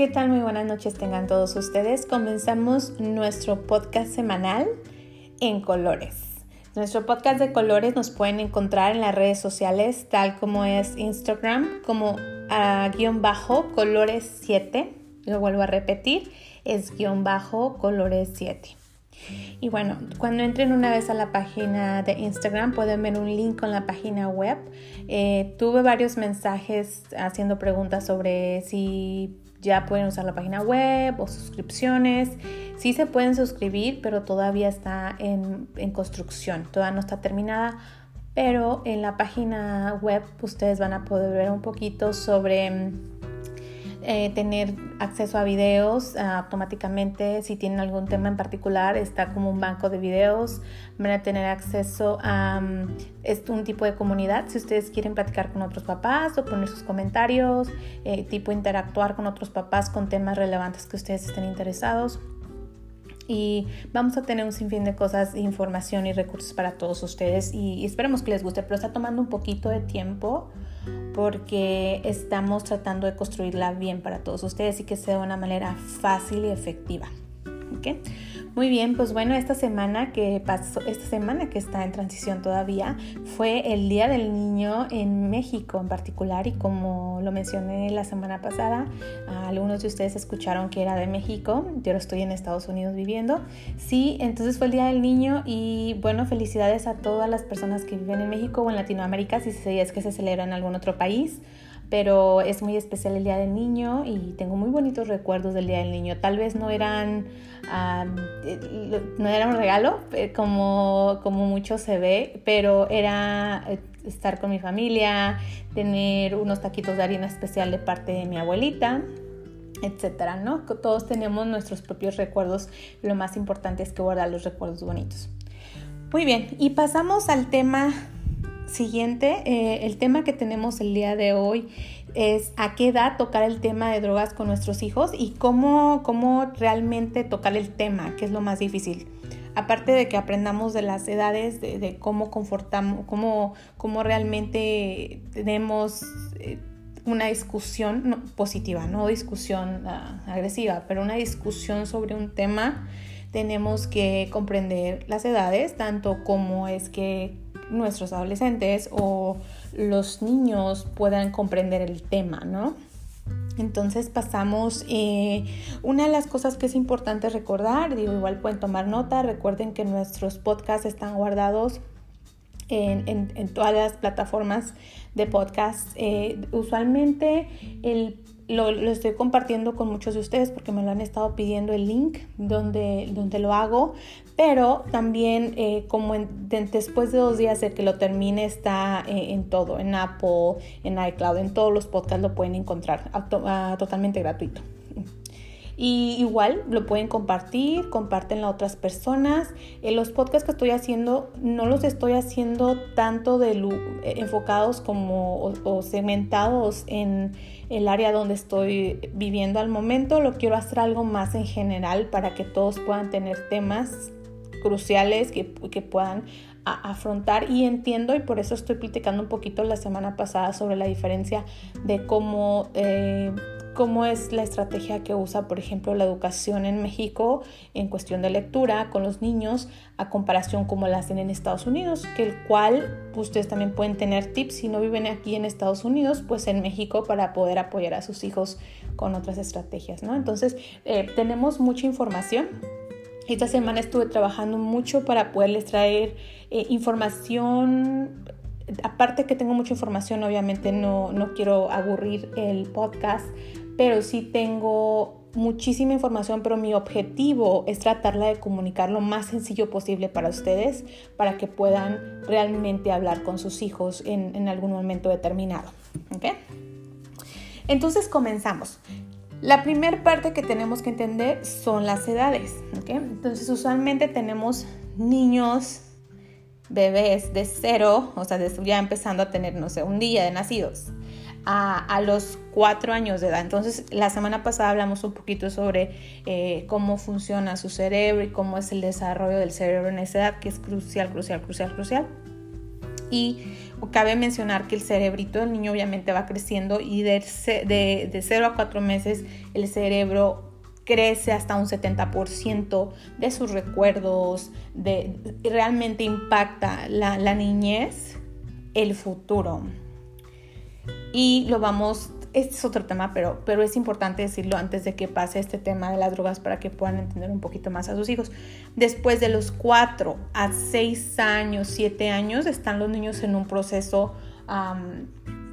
¿Qué tal? Muy buenas noches tengan todos ustedes. Comenzamos nuestro podcast semanal en colores. Nuestro podcast de colores nos pueden encontrar en las redes sociales, tal como es Instagram, como a guion bajo colores 7. Lo vuelvo a repetir, es guion bajo colores 7. Y bueno, cuando entren una vez a la página de Instagram pueden ver un link con la página web. Eh, tuve varios mensajes haciendo preguntas sobre si ya pueden usar la página web o suscripciones. Sí se pueden suscribir, pero todavía está en, en construcción, todavía no está terminada. Pero en la página web ustedes van a poder ver un poquito sobre eh, tener acceso a videos ah, automáticamente. Si tienen algún tema en particular, está como un banco de videos. Van a tener acceso a um, un tipo de comunidad. Si ustedes quieren platicar con otros papás o poner sus comentarios, eh, tipo interactuar con otros papás con temas relevantes que ustedes estén interesados y vamos a tener un sinfín de cosas, información y recursos para todos ustedes y, esperemos que les guste, pero está tomando un poquito de tiempo porque estamos tratando de construirla bien para todos ustedes y que sea de una manera fácil y efectiva. Muy bien, pues bueno, esta semana que pasó, esta semana que está en transición todavía, fue el Día del Niño en México en particular y como lo mencioné la semana pasada, algunos de ustedes escucharon que era de México, yo estoy en Estados Unidos viviendo. Sí, entonces fue el Día del Niño y bueno, felicidades a todas las personas que viven en México o en Latinoamérica, si es que se celebra en algún otro país pero es muy especial el Día del Niño y tengo muy bonitos recuerdos del Día del Niño. Tal vez no eran, eh, no era un regalo eh, como, como mucho se ve, pero era eh, estar con mi familia, tener unos taquitos de harina especial de parte de mi abuelita, etcétera, ¿no? Todos tenemos nuestros propios recuerdos. Lo más importante es que guardar los recuerdos bonitos. Muy bien, y pasamos al tema siguiente, eh, el tema que tenemos el día de hoy es a qué edad tocar el tema de drogas con nuestros hijos y cómo, cómo realmente tocar el tema, que es lo más difícil. Aparte de que aprendamos de las edades, de, cómo confortamos, cómo, cómo realmente tenemos eh, una discusión positiva, no discusión ah, agresiva, pero una discusión sobre un tema, tenemos que comprender las edades, tanto como es que nuestros adolescentes o los niños puedan comprender el tema, ¿no? Entonces pasamos, eh, una de las cosas que es importante recordar, digo, igual pueden tomar nota, recuerden que nuestros podcasts están guardados en, todas las plataformas de podcast. Eh, usualmente el lo, estoy compartiendo con muchos de ustedes porque me lo han estado pidiendo el link donde, donde lo hago, pero también eh, como después de dos días de que lo termine está eh, en todo, en Apple, en iCloud, en todos los podcasts lo pueden encontrar totalmente gratuito. Y igual lo pueden compartir, comparten a otras personas. En los podcasts que estoy haciendo no los estoy haciendo tanto de eh, enfocados como o, segmentados en el área donde estoy viviendo al momento. Lo quiero hacer algo más en general para que todos puedan tener temas cruciales que, que puedan afrontar y entiendo y por eso estoy platicando un poquito la semana pasada sobre la diferencia de cómo eh, cómo es la estrategia que usa, por ejemplo, la educación en México en cuestión de lectura con los niños a comparación como la hacen en Estados Unidos, que el cual ustedes también pueden tener tips si no viven aquí en Estados Unidos, pues en México para poder apoyar a sus hijos con otras estrategias, ¿no? Entonces, eh, tenemos mucha información. Esta semana estuve trabajando mucho para poderles traer eh, información aparte que tengo mucha información, obviamente no, no quiero aburrir el podcast, pero sí tengo muchísima información, pero mi objetivo es tratarla de comunicar lo más sencillo posible para ustedes, para que puedan realmente hablar con sus hijos en, algún momento determinado. Entonces comenzamos. La primera parte que tenemos que entender son las edades. Entonces usualmente tenemos niños, bebés de cero, o sea, ya empezando a tener, no sé, un día de nacidos a, los cuatro años de edad. Entonces, la semana pasada hablamos un poquito sobre eh, cómo funciona su cerebro y cómo es el desarrollo del cerebro en esa edad, que es crucial, crucial, crucial, crucial. Y cabe mencionar que el cerebrito del niño obviamente va creciendo y de, de, de 0 a 4 meses el cerebro crece hasta un 70% de sus recuerdos, de, realmente impacta la, niñez, el futuro. Y lo vamos este es otro tema, pero, pero es importante decirlo antes de que pase este tema de las drogas para que puedan entender un poquito más a sus hijos. Después de los 4 a 6 años, 7 años, están los niños en un proceso,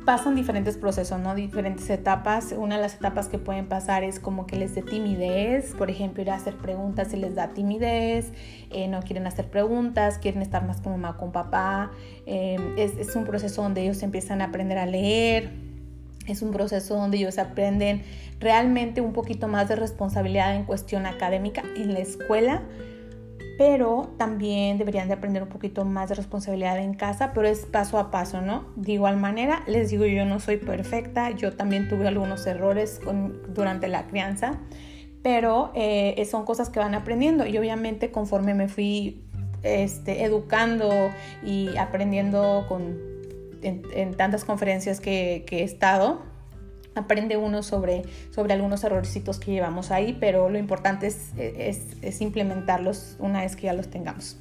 pasan diferentes procesos, ¿no? Diferentes etapas. Una de las etapas que pueden pasar es como que les dé timidez, por ejemplo, ir a hacer preguntas se les da timidez, eh, no quieren hacer preguntas, quieren estar más con mamá, con papá. Eh, es, es un proceso donde ellos empiezan a aprender a leer es un proceso donde ellos aprenden realmente un poquito más de responsabilidad en cuestión académica en la escuela, pero también deberían de aprender un poquito más de responsabilidad en casa, pero es paso a paso, ¿no? De igual manera, les digo, yo no soy perfecta, yo también tuve algunos errores durante la crianza, pero eh, son cosas que van aprendiendo y obviamente conforme me fui este, educando y aprendiendo con en, tantas conferencias que, he estado, aprende uno sobre, sobre algunos errorcitos que llevamos ahí, pero lo importante es, es, implementarlos una vez que ya los tengamos.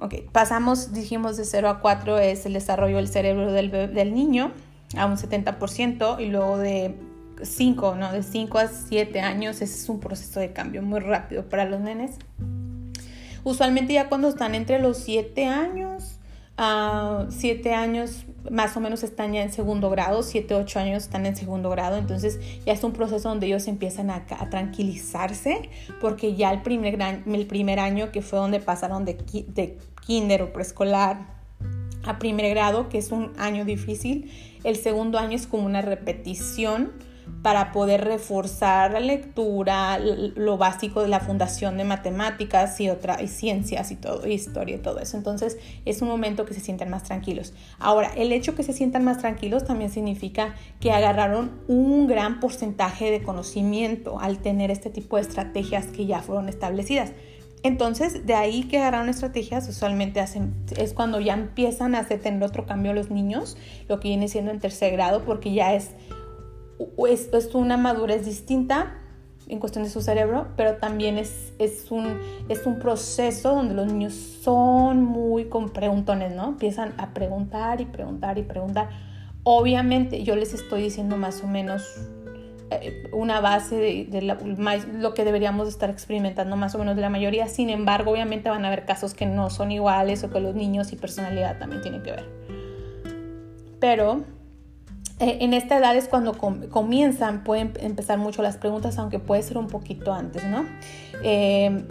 Ok, pasamos, dijimos de 0 a 4 es el desarrollo del cerebro del, del niño a un 70% y luego de 5, ¿no? De 5 a 7 años, ese es un proceso de cambio muy rápido para los nenes. Usualmente ya cuando están entre los 7 años a siete años más o menos están ya en segundo grado, siete, ocho años están en segundo grado, entonces ya es un proceso donde ellos empiezan a, tranquilizarse porque ya el primer, el primer año que fue donde pasaron de, de kinder o preescolar a primer grado, que es un año difícil, el segundo año es como una repetición para poder reforzar la lectura, lo básico de la fundación de matemáticas y otra y ciencias y todo, historia y todo eso. Entonces es un momento que se sienten más tranquilos. Ahora, el hecho que se sientan más tranquilos también significa que agarraron un gran porcentaje de conocimiento al tener este tipo de estrategias que ya fueron establecidas. Entonces, de ahí que agarraron estrategias, usualmente hacen, es cuando ya empiezan a hacer tener otro cambio los niños, lo que viene siendo en tercer grado, porque ya es es, es una madurez distinta en cuestión de su cerebro, pero también es, es, un, es un proceso donde los niños son muy con preguntones, ¿no? Empiezan a preguntar y preguntar y preguntar. Obviamente yo les estoy diciendo más o menos eh, una base de, lo que deberíamos estar experimentando más o menos de la mayoría. Sin embargo, obviamente van a haber casos que no son iguales o que los niños y personalidad también tienen que ver. Pero en esta edad es cuando comienzan, pueden empezar mucho las preguntas, aunque puede ser un poquito antes, ¿no? Eh,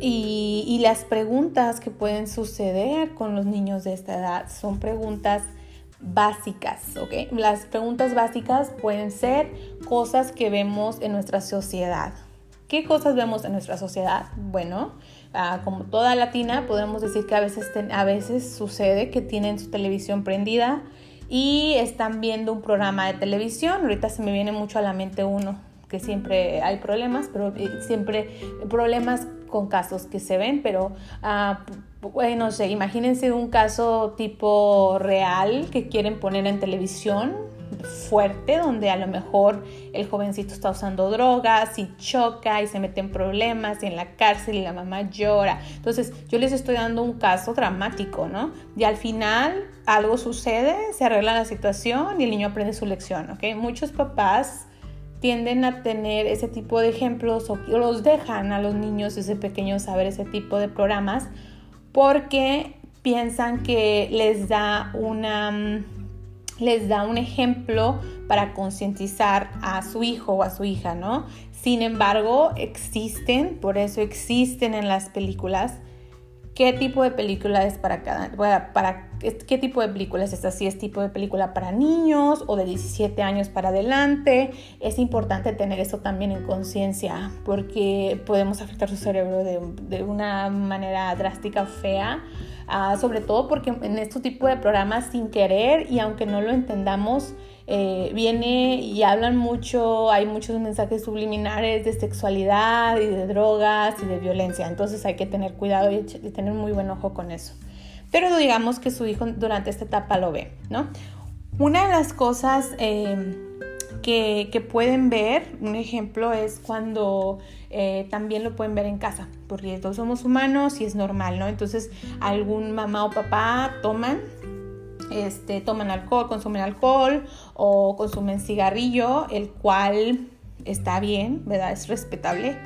y, las preguntas que pueden suceder con los niños de esta edad son preguntas básicas, ¿ok? Las preguntas básicas pueden ser cosas que vemos en nuestra sociedad. ¿Qué cosas vemos en nuestra sociedad? Bueno, ah, como toda latina, podemos decir que a veces, a veces sucede que tienen su televisión prendida, y están viendo un programa de televisión. Ahorita se me viene mucho a la mente uno, que siempre hay problemas, pero eh, siempre problemas con casos que se ven, pero ah, bueno, no sé, imagínense un caso tipo real que quieren poner en televisión fuerte donde a lo mejor el jovencito está usando drogas y choca y se mete en problemas y en la cárcel y la mamá llora. Entonces yo les estoy dando un caso dramático, ¿no? Y al final algo sucede, se arregla la situación y el niño aprende su lección, ¿ok? Muchos papás tienden a tener ese tipo de ejemplos o los dejan a los niños desde pequeños saber ese tipo de programas porque piensan que les da una mm, les da un ejemplo para concientizar a su hijo o a su hija, ¿no? Sin embargo, existen, por eso existen en las películas, qué tipo de película es para cada, para, qué tipo de película es esta, si es tipo de película para niños o de 17 años para adelante, es importante tener eso también en conciencia porque podemos afectar su cerebro de, de una manera drástica, fea Ah, sobre todo porque en este tipo de programas sin querer y aunque no lo entendamos, eh, viene y hablan mucho, hay muchos mensajes subliminares de sexualidad y de drogas y de violencia, entonces hay que tener cuidado y, tener muy buen ojo con eso. pero digamos que su hijo durante esta etapa lo ve, ¿no? Una de las cosas eh, que, pueden ver, un ejemplo es cuando eh, también lo pueden ver en casa, porque todos somos humanos y es normal, ¿no? Entonces algún mamá o papá toman este, toman alcohol, consumen alcohol o consumen cigarrillo, el cual está bien, ¿verdad? Es respetable.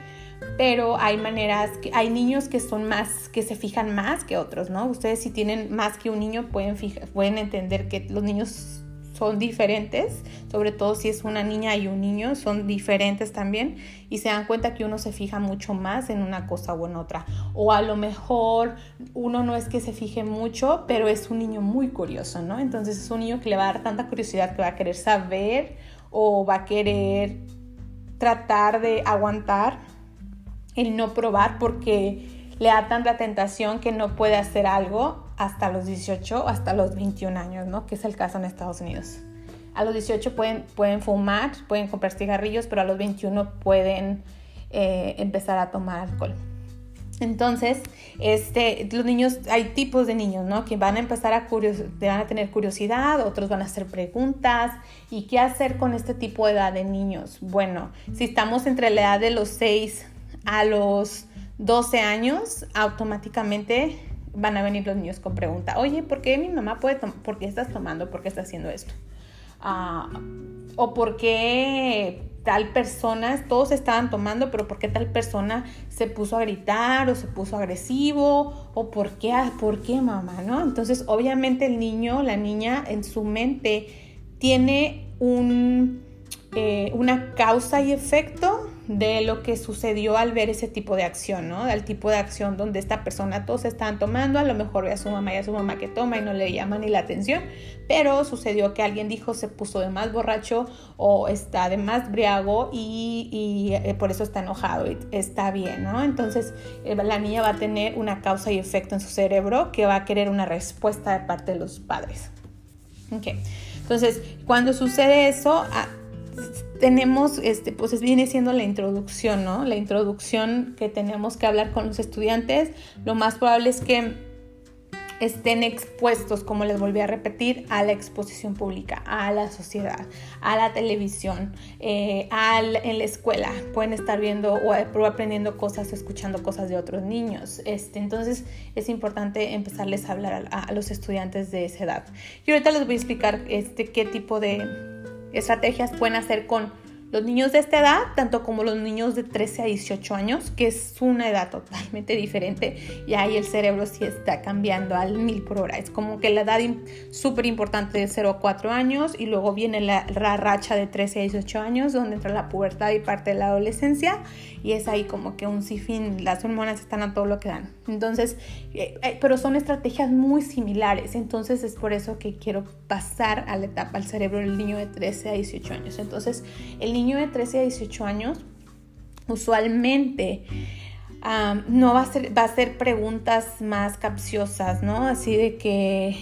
Pero hay maneras, que, hay niños que son más, que se fijan más que otros, ¿no? Ustedes si tienen más que un niño pueden, pueden entender que los niños son diferentes, sobre todo si es una niña y un niño, son diferentes también y se dan cuenta que uno se fija mucho más en una cosa o en otra. O a lo mejor uno no es que se fije mucho, pero es un niño muy curioso, ¿no? Entonces es un niño que le va a dar tanta curiosidad que va a querer saber o va a querer tratar de aguantar el no probar porque le da tanta tentación que no puede hacer algo hasta los 18 o hasta los 21 años, ¿no? Que es el caso en Estados Unidos. A los 18 pueden, pueden fumar, pueden comprar cigarrillos, pero a los 21 pueden eh, empezar a tomar alcohol. Entonces, este, los niños, hay tipos de niños, ¿no? Que van a empezar a, van a tener curiosidad, otros van a hacer preguntas. ¿Y qué hacer con este tipo de edad de niños? Bueno, si estamos entre la edad de los 6 a los 12 años, automáticamente van a venir los niños con pregunta, oye, ¿por qué mi mamá puede tomar? ¿Por qué estás tomando? ¿Por qué estás haciendo esto? Ah, o por qué tal persona, todos estaban tomando, pero por qué tal persona se puso a gritar o se puso agresivo o por qué, por qué mamá, ¿no? Entonces, obviamente el niño, la niña en su mente tiene un, eh, una causa y efecto de lo que sucedió al ver ese tipo de acción, ¿no? Del tipo de acción donde esta persona todos están tomando, a lo mejor ve a su mamá y a su mamá que toma y no le llama ni la atención, pero sucedió que alguien dijo se puso de más borracho o está de más briago y, eh, por eso está enojado y está bien, ¿no? Entonces eh, la niña va a tener una causa y efecto en su cerebro que va a querer una respuesta de parte de los padres. Ok, entonces cuando sucede eso, tenemos, este, pues viene siendo la introducción, ¿no? La introducción que tenemos que hablar con los estudiantes. Lo más probable es que estén expuestos, como les volví a repetir, a la exposición pública, a la sociedad, a la televisión, eh, en la escuela. Pueden estar viendo o aprendiendo cosas, escuchando cosas de otros niños. Este, entonces es importante empezarles a hablar a, a, los estudiantes de esa edad. Y ahorita les voy a explicar este, qué tipo de estrategias pueden hacer con los niños de esta edad, tanto como los niños de 13 a 18 años, que es una edad totalmente diferente, y ahí el cerebro sí está cambiando al mil por hora. Es como que la edad súper importante de 0 a 4 años, y luego viene la, racha de 13 a 18 años, donde entra la pubertad y parte de la adolescencia, y es ahí como que un sinfín, las hormonas están a todo lo que dan. Entonces, eh, eh, pero son estrategias muy similares, entonces es por eso que quiero pasar a la etapa al cerebro del niño de 13 a 18 años. Entonces, el niño niño de 13 a 18 años usualmente no va a, ser, va a hacer preguntas más capciosas, ¿no? Así de que,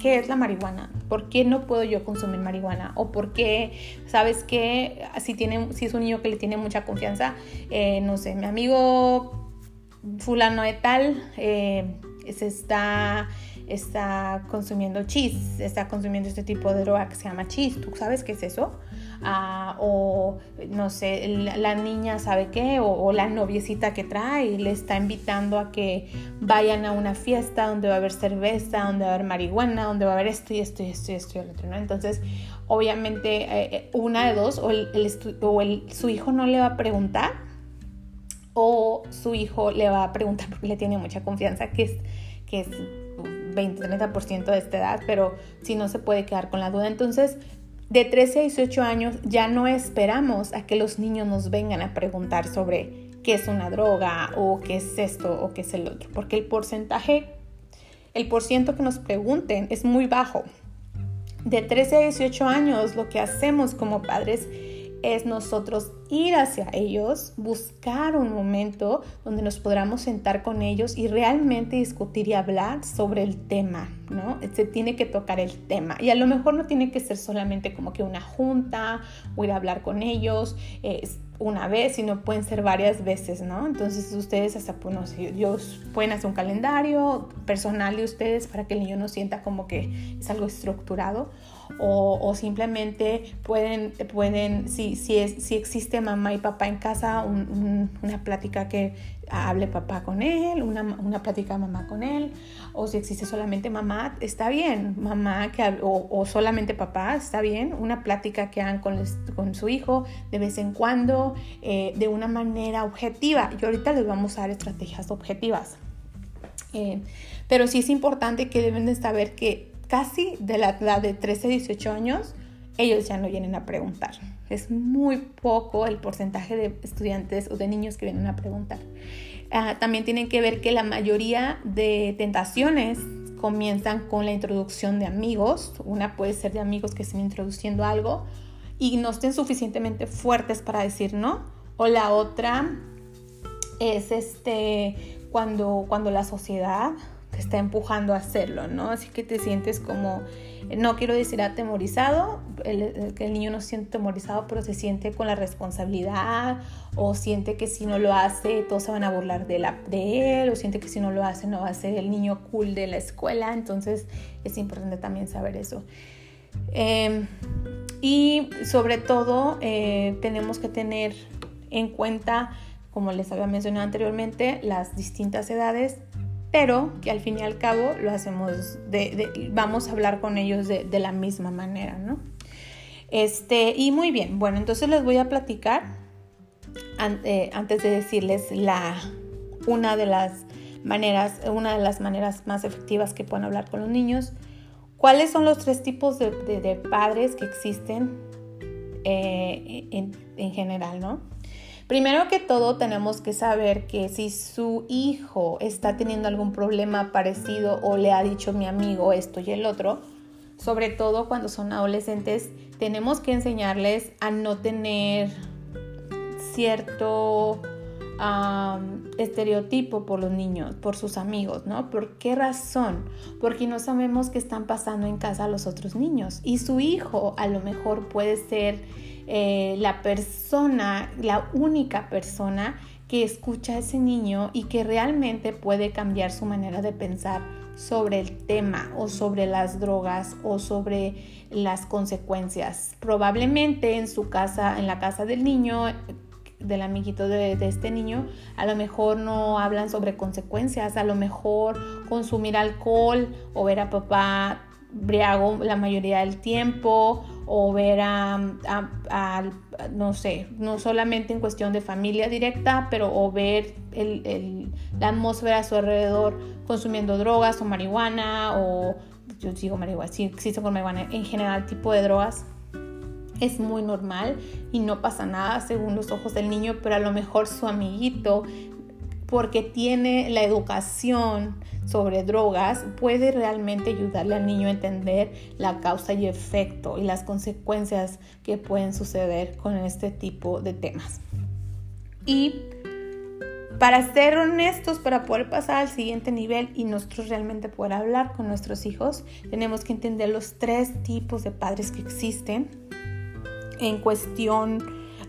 ¿qué es la marihuana? ¿Por qué no puedo yo consumir marihuana? ¿O por qué, sabes qué? Si, tiene, si es un niño que le tiene mucha confianza, eh, no sé, mi amigo fulano de tal eh, se está está consumiendo chis, está consumiendo este tipo de droga que se llama chis. ¿Tú sabes qué es eso? O no sé, la, niña sabe qué, o, la noviecita que trae le está invitando a que vayan a una fiesta donde va a haber cerveza, donde va a haber marihuana, donde va a haber esto y esto y esto y esto y el otro, ¿no? Entonces, obviamente, eh, eh, una de dos, o, el, su hijo no le va a preguntar, o su hijo le va a preguntar porque le tiene mucha confianza, que es, que es 20-30% de esta edad, pero si no se puede quedar con la duda. Entonces, de 13 a 18 años ya no esperamos a que los niños nos vengan a preguntar sobre qué es una droga o qué es esto o qué es el otro, porque el porcentaje, el porciento que nos pregunten es muy bajo. De 13 a 18 años lo que hacemos como padres es nosotros ir hacia ellos, buscar un momento donde nos podamos sentar con ellos y realmente discutir y hablar sobre el tema, ¿no? Se tiene que tocar el tema y a lo mejor no tiene que ser solamente como que una junta o ir a hablar con ellos eh, una vez, sino pueden ser varias veces, ¿no? Entonces ustedes hasta, pues, no sé, ellos pueden hacer un calendario personal de ustedes para que el niño no sienta como que es algo estructurado o, simplemente pueden, pueden si, si, es, si existe mamá y papá en casa, una plática que hable papá con él, una, una plática mamá con él, o si existe solamente mamá, está bien, mamá que, o, solamente papá, está bien, una plática que hagan con, con su hijo de vez en cuando, eh, de una manera objetiva. Y ahorita les vamos a dar estrategias objetivas. Eh, pero sí es importante que deben de saber que casi de la edad de 13 a 18 años, ellos ya no vienen a preguntar. Es muy poco el porcentaje de estudiantes o de niños que vienen a preguntar. Ah, también tienen que ver que la mayoría de tentaciones comienzan con la introducción de amigos. Una puede ser de amigos que estén introduciendo algo y no estén suficientemente fuertes para decir no. O la otra es este cuando, cuando la sociedad está empujando a hacerlo, ¿no? Así que te sientes como, no quiero decir atemorizado, el, el niño no se siente atemorizado, pero se siente con la responsabilidad o siente que si no lo hace todos se van a burlar de, la, de él o siente que si no lo hace no va a ser el niño cool de la escuela, entonces es importante también saber eso. Em, y sobre todo eh, tenemos que tener en cuenta, como les había mencionado anteriormente, las distintas edades pero que al fin y al cabo lo hacemos, de, vamos a hablar con ellos de, la misma manera, ¿no? Este, y muy bien, bueno, entonces les voy a platicar eh, antes de decirles la, una de las maneras, una de las maneras más efectivas que pueden hablar con los niños. ¿Cuáles son los tres tipos de, padres que existen eh, en, en general, no? Primero que todo tenemos que saber que si su hijo está teniendo algún problema parecido o le ha dicho mi amigo esto y el otro, sobre todo cuando son adolescentes, tenemos que enseñarles a no tener cierto estereotipo por los niños, por sus amigos, ¿no? ¿Por qué razón? Porque no sabemos qué están pasando en casa los otros niños y su hijo a lo mejor puede ser eh, la persona, la única persona que escucha a ese niño y que realmente puede cambiar su manera de pensar sobre el tema o sobre las drogas o sobre las consecuencias. Probablemente en su casa, en la casa del niño, del amiguito de, de, este niño, a lo mejor no hablan sobre consecuencias, a lo mejor consumir alcohol o ver a papá briago la mayoría del tiempo o ver a, no sé, no solamente en cuestión de familia directa, pero o ver la atmósfera a su alrededor consumiendo drogas o marihuana o yo digo marihuana, sí existe con marihuana, en general tipo de drogas. Es muy normal y no pasa nada según los ojos del niño, pero a lo mejor su amiguito porque tiene la educación sobre drogas, puede realmente ayudarle al niño a entender la causa y efecto y las consecuencias que pueden suceder con este tipo de temas. Y para ser honestos, para poder pasar al siguiente nivel y nosotros realmente poder hablar con nuestros hijos, tenemos que entender los tres tipos de padres que existen en cuestión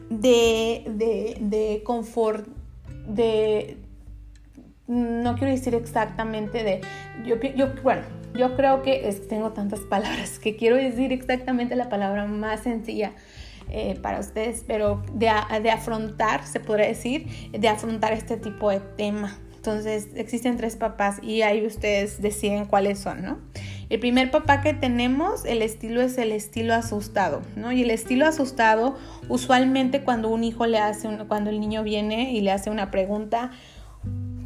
de, de, de confort, de, no quiero decir exactamente de, yo, bueno, yo creo que tengo tantas palabras que quiero decir exactamente la palabra más sencilla eh, para ustedes, pero de, de, afrontar, se podría decir, de afrontar este tipo de tema. Entonces, existen tres papás y ahí ustedes deciden cuáles son, ¿no? El primer papá que tenemos, el estilo es el estilo asustado, ¿no? Y el estilo asustado, usualmente cuando un hijo le hace, cuando el niño viene y le hace una pregunta,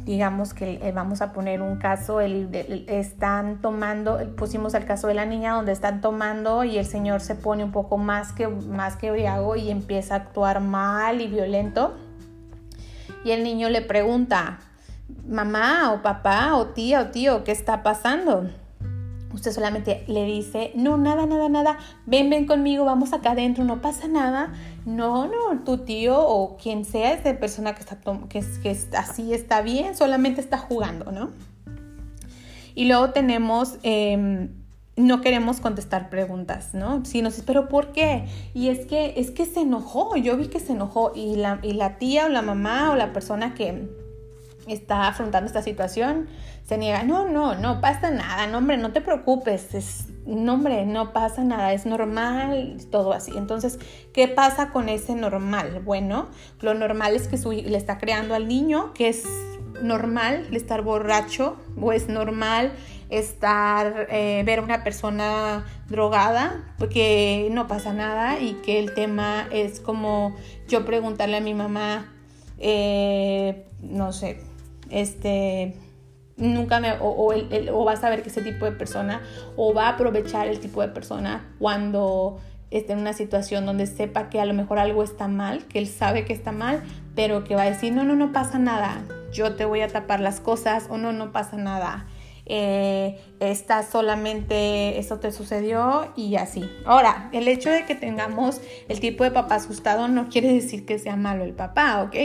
digamos que eh, vamos a poner un caso, el, están tomando, pusimos el caso de la niña donde están tomando y el señor se pone un poco más que, más que briago y empieza a actuar mal y violento. Y el niño le pregunta, mamá o papá o tía o tío, ¿qué está pasando? Usted solamente le dice, no, nada, nada, nada, ven, ven conmigo, vamos acá adentro, no pasa nada. No, no, tu tío o quien sea esa persona que está, que, que así está bien, solamente está jugando, ¿no? Y luego tenemos, em, no queremos contestar preguntas, ¿no? Si nos pero ¿por qué? Y es que, es que se enojó, yo vi que se enojó y la, y la tía o la mamá o la persona que está afrontando esta situación se niega, no, no, no pasa nada, no hombre, no te preocupes, es, no hombre, no pasa nada, es normal, todo así. Entonces, ¿qué pasa con ese normal? Bueno, lo normal es que su, le está creando al niño que es normal estar borracho o es normal estar, eh, ver a una persona drogada, porque no pasa nada y que el tema es como yo preguntarle a mi mamá, eh, no sé, este, nunca me, o, o, va a saber que ese tipo de persona, o va a aprovechar el tipo de persona cuando esté en una situación donde sepa que a lo mejor algo está mal, que él sabe que está mal, pero que va a decir, no, no, no pasa nada, yo te voy a tapar las cosas, o no, no pasa nada, eh, solamente, eso te sucedió y así. Ahora, el hecho de que tengamos el tipo de papá asustado no quiere decir que sea malo el papá, ¿ok?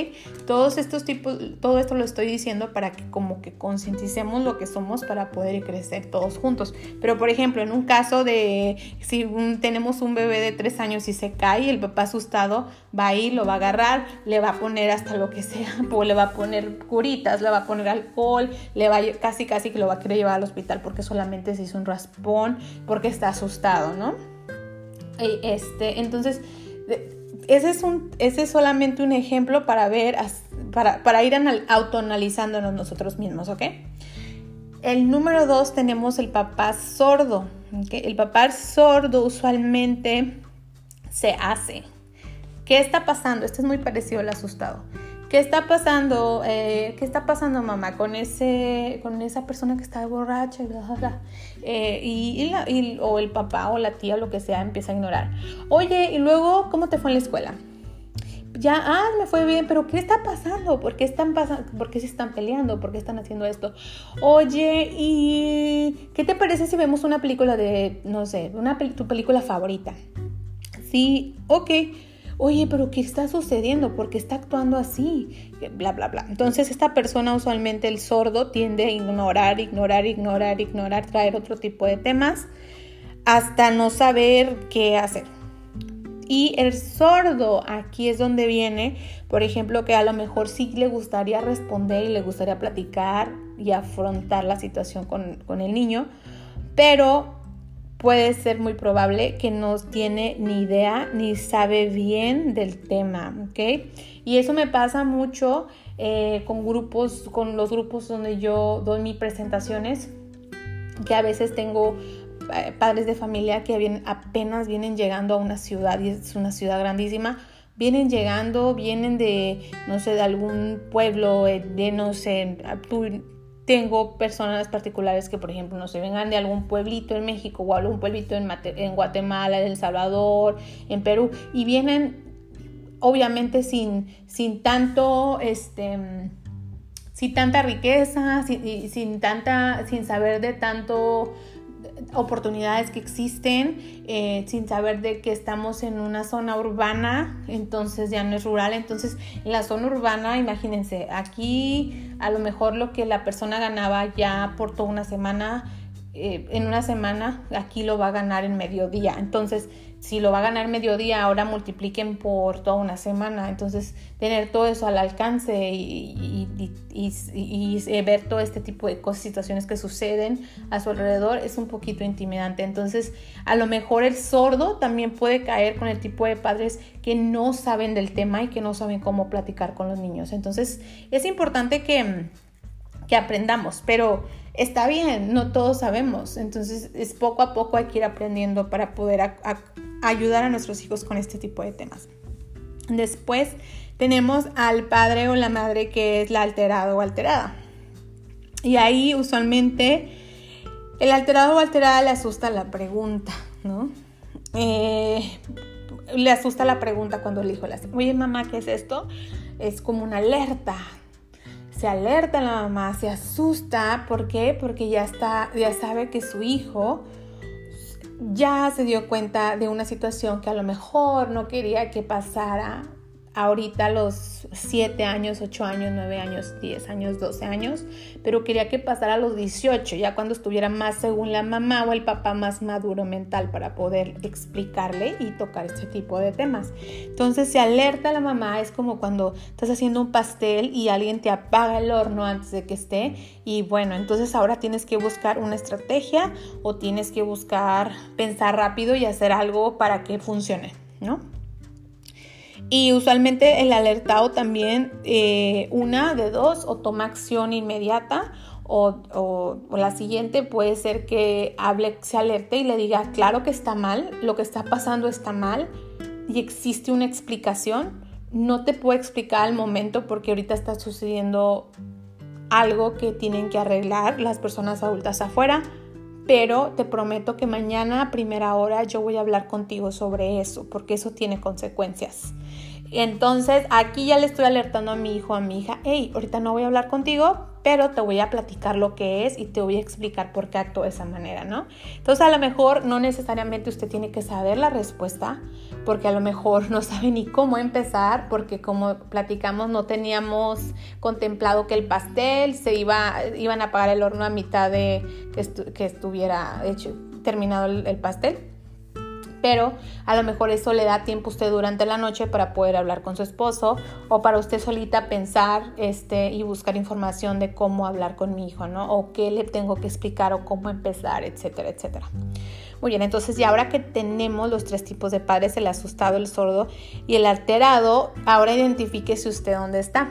Todos estos tipos, todo esto lo estoy diciendo para que como que concienticemos lo que somos para poder crecer todos juntos. Pero por ejemplo, en un caso de si tenemos un bebé de tres años y se cae, el papá asustado va a ir, lo va a agarrar, le va a poner hasta lo que sea, o le va a poner curitas, le va a poner alcohol, le va a, casi casi que lo va a querer llevar al hospital porque solamente se hizo un raspón, porque está asustado, ¿no? Este, entonces, ese es, un, ese es solamente un ejemplo para ver, para, para ir autoanalizándonos nosotros mismos, ¿ok? El número dos tenemos el papá sordo. El papá sordo usualmente se hace. ¿Qué está pasando? Este es muy parecido al asustado. ¿Qué está pasando? Eh, ¿Qué está pasando, mamá, con, ese, con esa persona que está borracha? Eh, y, o el papá o la tía o lo que sea empieza a ignorar. Oye, y luego, ¿cómo te fue en la escuela? Ya, ah, me fue bien, pero ¿qué está pasando? ¿Por qué están pasando? ¿Por qué se están peleando? ¿Por qué están haciendo esto? Oye, ¿y qué te parece si vemos una película de, no sé, una, tu película favorita? Sí, ok oye, pero ¿qué está sucediendo? ¿Por qué está actuando así? Bla, bla, bla. Entonces esta persona usualmente el sordo tiende a ignorar, ignorar, ignorar, ignorar, traer otro tipo de temas hasta no saber qué hacer. Y el sordo, aquí es donde viene, por ejemplo, que a lo mejor sí le gustaría responder y le gustaría platicar y afrontar la situación con, con el niño, pero puede ser muy probable que no tiene ni idea ni sabe bien del tema, ¿ok? Y eso me pasa mucho eh, con grupos, con los grupos donde yo doy mis presentaciones, que a veces tengo eh, padres de familia que apenas vienen llegando a una ciudad y es una ciudad grandísima, vienen llegando, vienen de, no sé, de algún pueblo, eh, de, no sé, tengo personas particulares que, por ejemplo, no se vengan de algún pueblito en México o algún pueblito en, en Guatemala, en El Salvador, en Perú, y vienen obviamente sin, sin tanto, este, sin tanta riqueza, sin, sin, tanta, sin saber de tanto oportunidades que existen, eh, sin saber de que estamos en una zona urbana, entonces ya no es rural, entonces en la zona urbana, imagínense, aquí a lo mejor lo que la persona ganaba ya por toda una semana, eh, en una semana, aquí lo va a ganar en mediodía, entonces si lo va a ganar mediodía, ahora multipliquen por toda una semana. Entonces, tener todo eso al alcance y, eh, ver todo este tipo de cosas, situaciones que suceden a su alrededor es un poquito intimidante. Entonces, a lo mejor el sordo también puede caer con el tipo de padres que no saben del tema y que no saben cómo platicar con los niños. Entonces, es importante que, que aprendamos, pero está bien, no todos sabemos. Entonces, es poco a poco hay que ir aprendiendo para poder ayudar a nuestros hijos con este tipo de temas. Después tenemos al padre o la madre que es la alterada o alterada. Y ahí usualmente el alterado o alterada le asusta la pregunta, ¿no? Eh, le asusta la pregunta cuando el hijo le hace, oye mamá, ¿qué es esto? Es como una alerta. Se alerta la mamá, se asusta, ¿por qué? Porque ya está, ya sabe que su hijo ya se dio cuenta de una situación que a lo mejor no quería que pasara ahorita los 7 años, 8 años, 9 años, 10 años, 12 años, pero quería que pasara a los 18, ya cuando estuviera más según la mamá o el papá más maduro mental para poder explicarle y tocar este tipo de temas. Entonces se alerta la mamá, es como cuando estás haciendo un pastel y alguien te apaga el horno antes de que esté y bueno, entonces ahora tienes que buscar una estrategia o tienes que buscar pensar rápido y hacer algo para que funcione, ¿no? Y usualmente el alertado también, eh, una de dos, o toma acción inmediata, o, la siguiente puede ser que hable, se alerte y le diga, claro que está mal, lo que está pasando está mal y existe una explicación. No te puedo explicar al momento porque ahorita está sucediendo algo que tienen que arreglar las personas adultas afuera pero te prometo que mañana a primera hora yo voy a hablar contigo sobre eso, porque eso tiene consecuencias. Entonces aquí ya le estoy alertando a mi hijo, a mi hija, hey, ahorita no voy a hablar contigo, pero te voy a platicar lo que es y te voy a explicar por qué actúo de esa manera, ¿no? Entonces a lo mejor no necesariamente usted tiene que saber la respuesta, porque a lo mejor no sabe ni cómo empezar, porque como platicamos no teníamos contemplado que el pastel se iba, iban a apagar el horno a mitad de que, estuviera hecho, terminado el pastel pero a lo mejor eso le da tiempo a usted durante la noche para poder hablar con su esposo o para usted solita pensar este, y buscar información de cómo hablar con mi hijo, ¿no? O qué le tengo que explicar o cómo empezar, etcétera, etcétera. Muy bien, entonces y ahora que tenemos los tres tipos de padres, el asustado, el sordo y el alterado, ahora identifíquese usted dónde está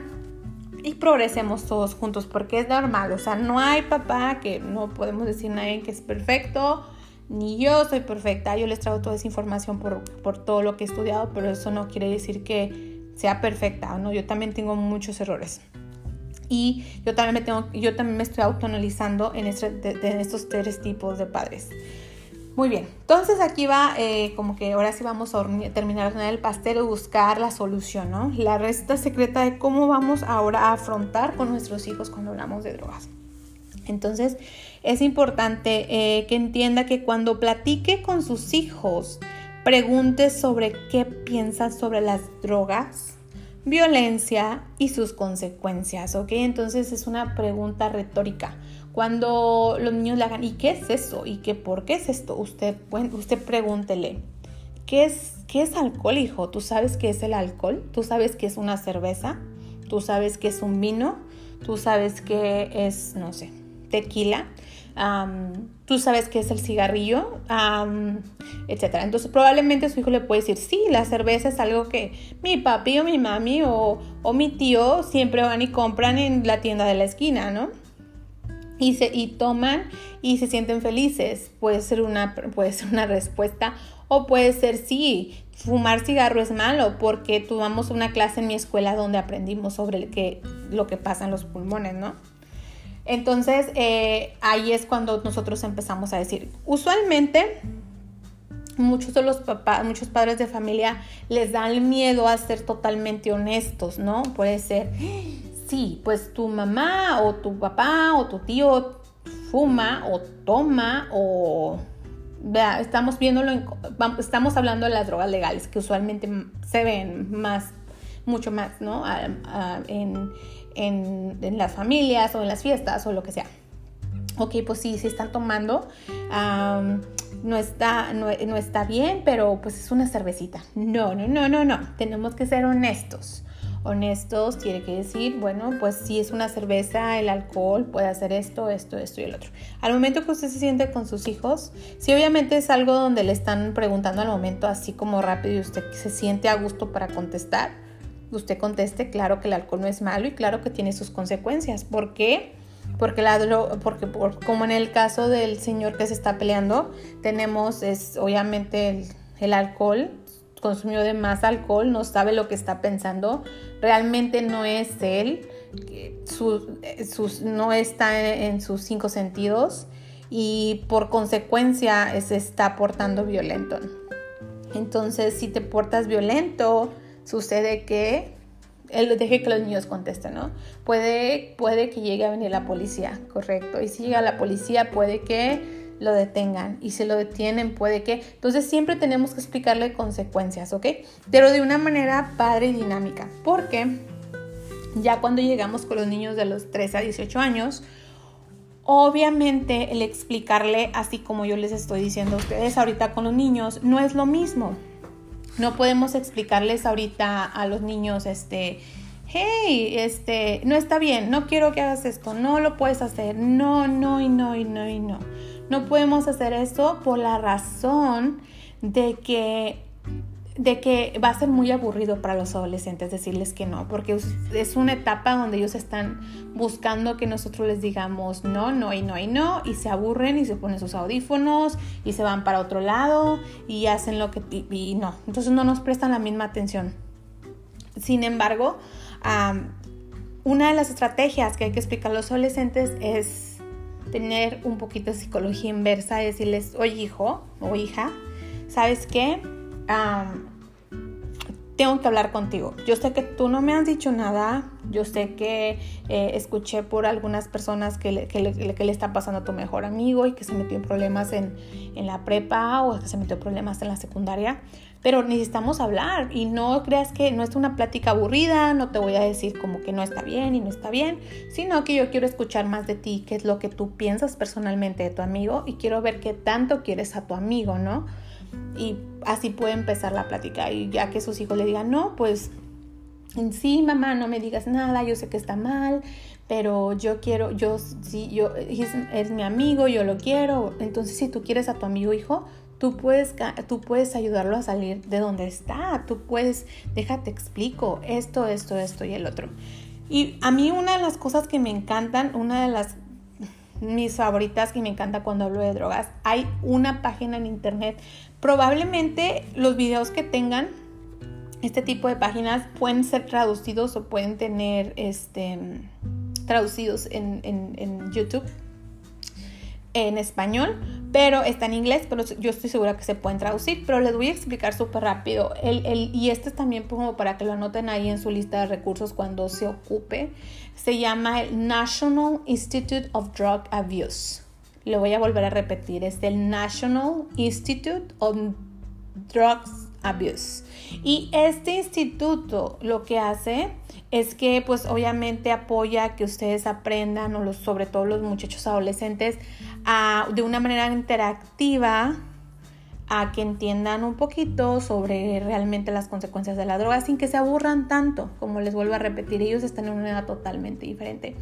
y progresemos todos juntos porque es normal, o sea, no hay papá que no podemos decir nadie que es perfecto ni yo soy perfecta, yo les traigo toda esa información por, por, todo lo que he estudiado, pero eso no quiere decir que sea perfecta, ¿no? Yo también tengo muchos errores. Y yo también me, tengo, yo también me estoy autoanalizando en, este, estos tres tipos de padres. Muy bien, entonces aquí va eh, como que ahora sí vamos a terminar el pastel y buscar la solución, ¿no? La receta secreta de cómo vamos ahora a afrontar con nuestros hijos cuando hablamos de drogas. Entonces, es importante eh, que entienda que cuando platique con sus hijos, pregunte sobre qué piensa sobre las drogas, violencia y sus consecuencias, ¿ok? Entonces es una pregunta retórica. Cuando los niños le hagan, ¿y qué es eso? ¿Y qué por qué es esto? Usted, usted pregúntele, ¿qué es, ¿qué es alcohol, hijo? ¿Tú sabes qué es el alcohol? ¿Tú sabes qué es una cerveza? ¿Tú sabes qué es un vino? ¿Tú sabes qué es, no sé, tequila, tú sabes qué es el cigarrillo, etc. Entonces probablemente su hijo le puede decir, sí, la cerveza es algo que mi papi o mi mami o, mi tío siempre van y compran en la tienda de la esquina, ¿no? Y, se, y toman y se sienten felices. Puede ser, una, puede ser una respuesta o puede ser sí, fumar cigarro es malo porque tuvimos una clase en mi escuela donde aprendimos sobre lo que pasa en los pulmones, ¿no? Entonces, eh, ahí es cuando nosotros empezamos a decir, usualmente muchos de los papás, muchos padres de familia les dan miedo a ser totalmente honestos, ¿no? Puede ser, sí, pues tu mamá o tu papá o tu tío fuma o toma o estamos viéndolo, estamos hablando de las drogas legales que usualmente se ven más, mucho más, ¿no? en, en, las familias o en las fiestas o lo que sea. Ok, pues sí, si están tomando, no, está, no, está bien, pero pues es una cervecita. No, no, no, no, no. Tenemos que ser honestos honestos quiere que decir, bueno, pues si es una cerveza, el alcohol puede hacer esto, esto, esto y el otro. Al momento que usted se siente con sus hijos, si obviamente es algo donde le están preguntando al momento así como rápido y usted se siente a gusto para contestar, usted conteste, claro que el alcohol no es malo y claro que tiene sus consecuencias. ¿Por qué? Porque, la, porque como en el caso del señor que se está peleando, tenemos es obviamente el, alcohol, consumió de más alcohol, no sabe lo que está pensando, realmente no es él, no está en sus cinco sentidos y por consecuencia se está portando violento. Entonces, si te portas violento, sucede que él deje que los niños contesten, ¿no? Puede, puede que llegue a venir la policía, correcto. Y si llega la policía, puede que lo detengan. Y si lo detienen, puede que... Entonces siempre tenemos que explicarle consecuencias, ¿ok? Pero de una manera padre y dinámica. Porque ya cuando llegamos con los niños de los 13 a 18 años, obviamente el explicarle, así como yo les estoy diciendo a ustedes ahorita con los niños, no es lo mismo. No podemos explicarles ahorita a los niños, este, hey, este, no está bien, no quiero que hagas esto, no lo puedes hacer, no, no y no y no y no. No podemos hacer eso por la razón de que de que va a ser muy aburrido para los adolescentes decirles que no, porque es una etapa donde ellos están buscando que nosotros les digamos no, no y no y no, y se aburren y se ponen sus audífonos y se van para otro lado y hacen lo que y, no, entonces no nos prestan la misma atención. Sin embargo, una de las estrategias que hay que explicar a los adolescentes es tener un poquito de psicología inversa y decirles, oye hijo o hija, ¿sabes qué? Tengo que hablar contigo. Yo sé que tú no me has dicho nada, yo sé que eh, escuché por algunas personas que le, que, le, está pasando a tu mejor amigo y que se metió en problemas en, en, la prepa o que se metió en problemas en la secundaria, pero necesitamos hablar y no creas que no es una plática aburrida, no te voy a decir como que no está bien y no está bien, sino que yo quiero escuchar más de ti, qué es lo que tú piensas personalmente de tu amigo y quiero ver qué tanto quieres a tu amigo, ¿no? Y así puede empezar la plática y ya que sus hijos le digan, no, pues sí, mamá, no me digas nada, yo sé que está mal, pero yo quiero, yo sí, yo es, mi amigo, yo lo quiero. Entonces, si tú quieres a tu amigo hijo, tú puedes, tú puedes ayudarlo a salir de donde está. Tú puedes, déjate explico esto, esto, esto y el otro. Y a mí una de las cosas que me encantan, una de las mis favoritas que me encanta cuando hablo de drogas, hay una página en internet Probablemente los videos que tengan este tipo de páginas pueden ser traducidos o pueden tener este, traducidos en, en, YouTube en español, pero está en inglés, pero yo estoy segura que se pueden traducir, pero les voy a explicar súper rápido. El, el, y este también como para que lo anoten ahí en su lista de recursos cuando se ocupe. Se llama el National Institute of Drug Abuse lo voy a volver a repetir, es el National Institute of Drugs Abuse. Y este instituto lo que hace es que pues obviamente apoya que ustedes aprendan, o los, sobre todo los muchachos adolescentes, a, de una manera interactiva a que entiendan un poquito sobre realmente las consecuencias de la droga sin que se aburran tanto, como les vuelvo a repetir, ellos están en una edad totalmente diferente.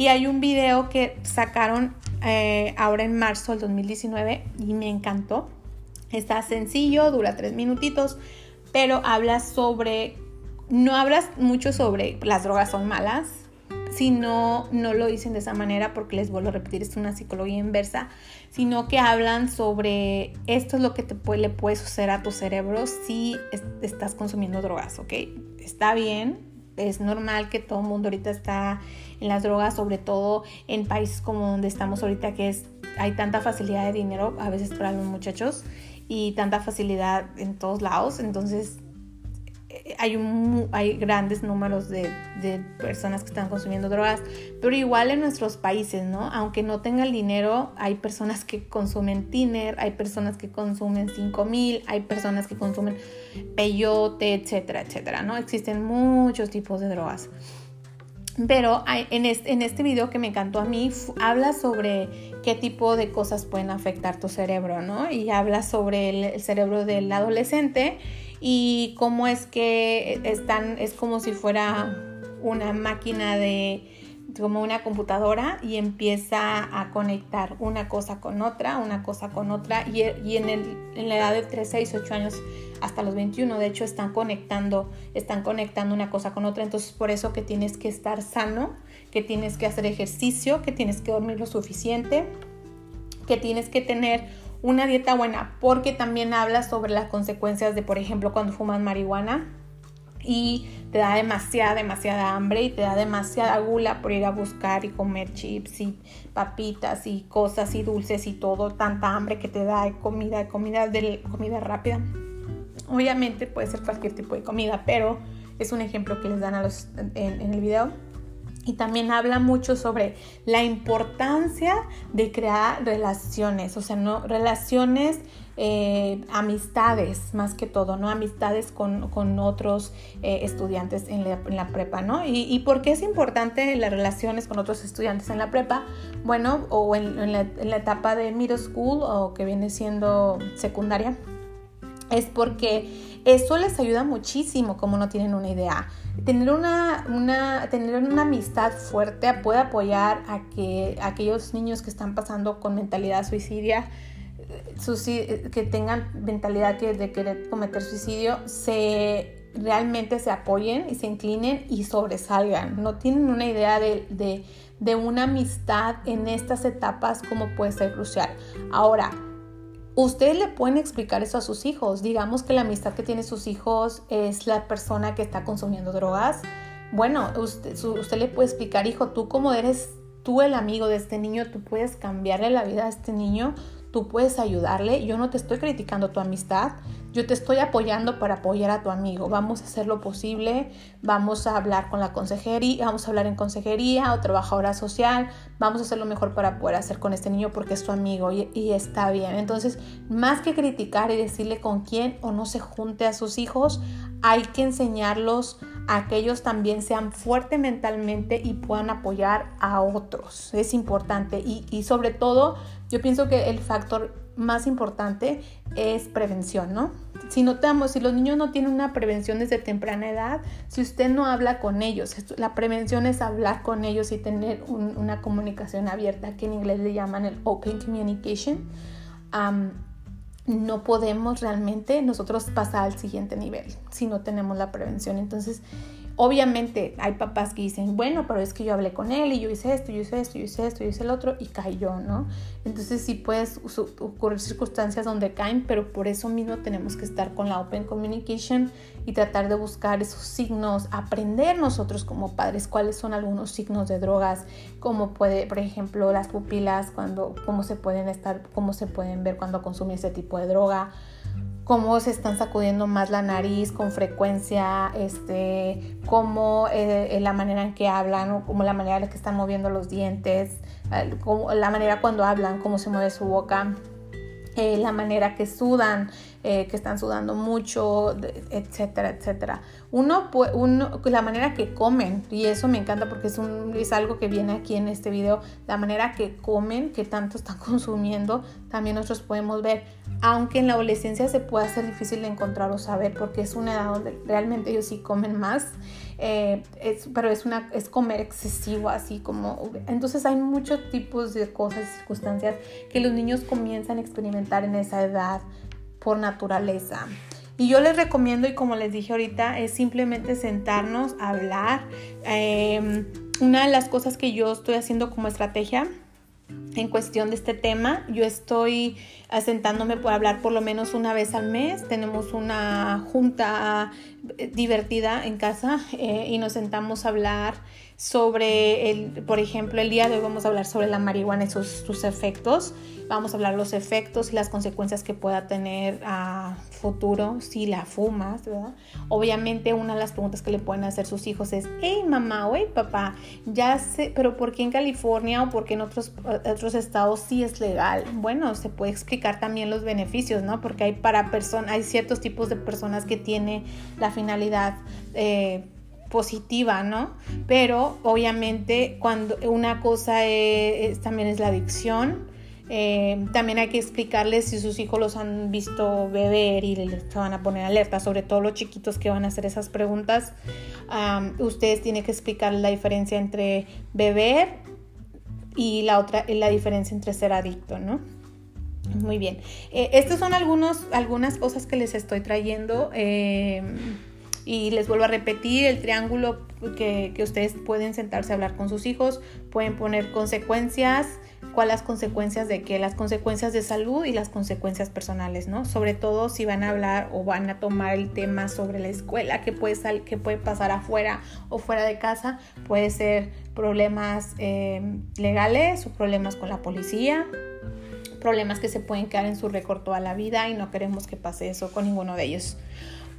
Y hay un video que sacaron eh, ahora en marzo del 2019 y me encantó. Está sencillo, dura tres minutitos, pero habla sobre, no hablas mucho sobre las drogas son malas, sino no lo dicen de esa manera porque les vuelvo a repetir, es una psicología inversa, sino que hablan sobre esto es lo que te puede, le puede suceder a tu cerebro si estás consumiendo drogas, ¿ok? Está bien, es normal que todo el mundo ahorita está en las drogas, sobre todo en países como donde estamos ahorita, que hay tanta facilidad de dinero a veces para los muchachos y tanta facilidad en todos lados, entonces hay, hay grandes números de, personas que están consumiendo drogas, pero igual en nuestros países, ¿no? Aunque no tengan dinero, hay personas que consumen tiner, hay personas que consumen 5000, hay personas que consumen peyote, etcétera, etcétera, ¿no? Existen muchos tipos de drogas. Pero en este, en este video que me encantó a mí, habla sobre qué tipo de cosas pueden afectar tu cerebro, ¿no? Y habla sobre el cerebro del adolescente y cómo es que están, es como si fuera una máquina de, como una computadora y empieza a conectar una cosa con otra, una cosa con otra y, en, en, la edad de 3, 6, 8 años hasta los 21 de hecho están conectando, están conectando una cosa con otra, entonces por eso que tienes que estar sano, que tienes que hacer ejercicio, que tienes que dormir lo suficiente, que tienes que tener una dieta buena, porque también habla sobre las consecuencias de, por ejemplo, cuando fumas marihuana y te da demasiada, demasiada hambre y te da demasiada gula por ir a buscar y comer chips y papitas y cosas y dulces y todo, tanta hambre que te da de comida, comida, de, comida rápida. Obviamente puede ser cualquier tipo de comida, pero Es un ejemplo que les dan a los, en el video y también habla mucho sobre la importancia de crear relaciones, o sea, no relaciones, eh, amistades más que todo, ¿no? Amistades con, otros eh, estudiantes en la, prepa, ¿no? Y, por qué es importante las relaciones con otros estudiantes en la prepa? Bueno, o en, la, en la etapa de middle school o que viene siendo secundaria, es porque eso les ayuda muchísimo, como no tienen una idea. Tener una, una, tener una amistad fuerte puede apoyar a que aquellos niños que están pasando con mentalidad suicidia, que tengan mentalidad de querer cometer suicidio, se realmente se apoyen y se inclinen y sobresalgan. No tienen una idea de, de, de una amistad en estas etapas como puede ser crucial. Ahora, Ustedes le pueden explicar eso a sus hijos. Digamos que la amistad que tiene sus hijos es la persona que está consumiendo drogas. Bueno, usted, usted le puede explicar, hijo, tú como eres tú el amigo de este niño, tú puedes cambiarle la vida a este niño, tú puedes ayudarle. Yo no te estoy criticando tu amistad, yo te estoy apoyando para apoyar a tu amigo. Vamos a hacer lo posible, vamos a hablar con la consejería, vamos a hablar en consejería o trabajadora social, vamos a hacer lo mejor para poder hacer con este niño porque es tu amigo y, y está bien. Entonces, más que criticar y decirle con quién o no se junte a sus hijos, hay que enseñarlos a que ellos también sean fuertes mentalmente y puedan apoyar a otros. Es importante y, y sobre todo, yo pienso que el factor más importante es prevención, ¿no? Si notamos, si los niños no tienen una prevención desde temprana edad, si usted no habla con ellos, la prevención es hablar con ellos y tener una comunicación abierta, que en inglés le llaman el open communication, no podemos realmente nosotros pasar al siguiente nivel si no tenemos la prevención. Entonces, Obviamente hay papás que dicen, bueno, pero es que yo hablé con él y yo hice esto, yo hice esto, yo hice esto, yo hice el otro y cayó, ¿no? Entonces sí pueden ocurrir circunstancias donde caen, pero por eso mismo tenemos que estar con la Open Communication y tratar de buscar esos signos, aprender nosotros como padres cuáles son algunos signos de drogas, cómo puede, por ejemplo, las pupilas, cuando, cómo se pueden estar, cómo se pueden ver cuando consume ese tipo de droga cómo se están sacudiendo más la nariz con frecuencia, este, cómo eh, la manera en que hablan, o como la manera en que están moviendo los dientes, la manera cuando hablan, cómo se mueve su boca, eh, la manera que sudan, eh, que están sudando mucho, etcétera, etcétera. Uno, uno, la manera que comen, y eso me encanta porque es, algo que viene aquí en este video, la manera que comen, que tanto están consumiendo, también nosotros podemos ver aunque en la adolescencia se puede hacer difícil de encontrar o saber porque es una edad donde realmente ellos sí comen más, eh, pero es, es comer excesivo, así como... Entonces hay muchos tipos de cosas y circunstancias que los niños comienzan a experimentar en esa edad por naturaleza. Y yo les recomiendo, y como les dije ahorita, es simplemente sentarnos, a hablar. Em, una de las cosas que yo estoy haciendo como estrategia en cuestión de este tema. Yo estoy asentándome por hablar por lo menos una vez al mes. Tenemos una junta eh, divertida en casa eh, y nos sentamos a hablar sobre, el, por ejemplo, el día de hoy vamos a hablar sobre la marihuana y sus, sus efectos. Vamos a hablar los efectos y las consecuencias que pueda tener a futuro si la fumas, ¿verdad? Obviamente una de las preguntas que le pueden hacer sus hijos es, hey mamá o hey papá, ya sé, pero ¿por qué en California o por qué en otros, otros estados sí es legal? Bueno, se puede explicar también los beneficios, ¿no? Porque hay para personas, hay ciertos tipos de personas que tienen la finalidad eh, positiva, ¿no? Pero obviamente cuando una cosa también es la adicción, eh, también hay que explicarles si sus hijos los han visto beber y se van a poner alerta, sobre todo los chiquitos que van a hacer esas preguntas. ustedes tienen que explicar la diferencia entre beber y la otra, la diferencia entre ser adicto, ¿no? Muy bien. Eh, estas son algunos, algunas cosas que les estoy trayendo. Eh, y les vuelvo a repetir, el triángulo que, ustedes pueden sentarse a hablar con sus hijos, pueden poner consecuencias, cuáles las consecuencias de qué, las consecuencias de salud y las consecuencias personales, ¿no? Sobre todo si van a hablar o van a tomar el tema sobre la escuela, qué puede, sal, puede pasar afuera o fuera de casa, puede ser problemas eh, legales o problemas con la policía, problemas que se pueden quedar en su récord toda la vida y no queremos que pase eso con ninguno de ellos.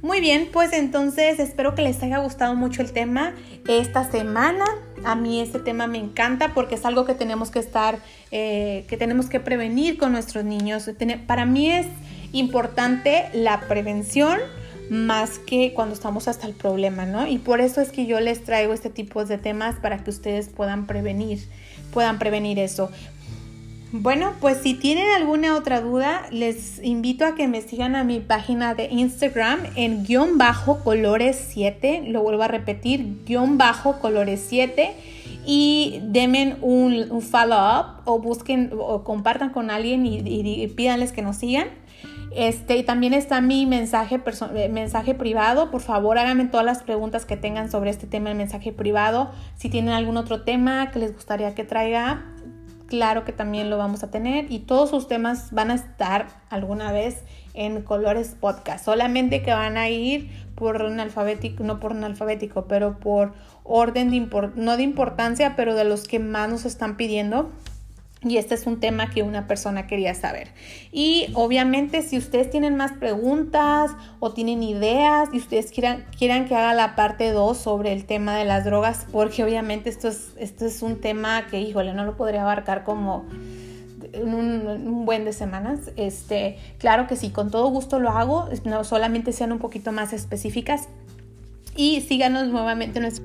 Muy bien, pues entonces espero que les haya gustado mucho el tema esta semana. A mí este tema me encanta porque es algo que tenemos que estar, eh, que tenemos que prevenir con nuestros niños. Para mí es importante la prevención más que cuando estamos hasta el problema, ¿no? Y por eso es que yo les traigo este tipo de temas para que ustedes puedan prevenir, puedan prevenir eso. Bueno, pues si tienen alguna otra duda, les invito a que me sigan a mi página de Instagram en guion bajo colores 7, lo vuelvo a repetir, guion bajo colores 7 y denme un, follow up o busquen o compartan con alguien y, y pídanles que nos sigan. Este, y también está mi mensaje, eh, mensaje privado. Por favor, háganme todas las preguntas que tengan sobre este tema en mensaje privado. Si tienen algún otro tema que les gustaría que traiga, claro que también lo vamos a tener. Y todos sus temas van a estar alguna vez en Colores Podcast. Solamente que van a ir por un alfabético, no por un alfabético, pero por orden de no de importancia, pero de los que más nos están pidiendo y este es un tema que una persona quería saber. Y obviamente si ustedes tienen más preguntas o tienen ideas y ustedes quieran, quieran que haga la parte 2 sobre el tema de las drogas, porque obviamente esto es, esto es un tema que, híjole, no lo podría abarcar como un, un, buen de semanas. Este, claro que sí, con todo gusto lo hago, no solamente sean un poquito más específicas. Y síganos nuevamente en nuestro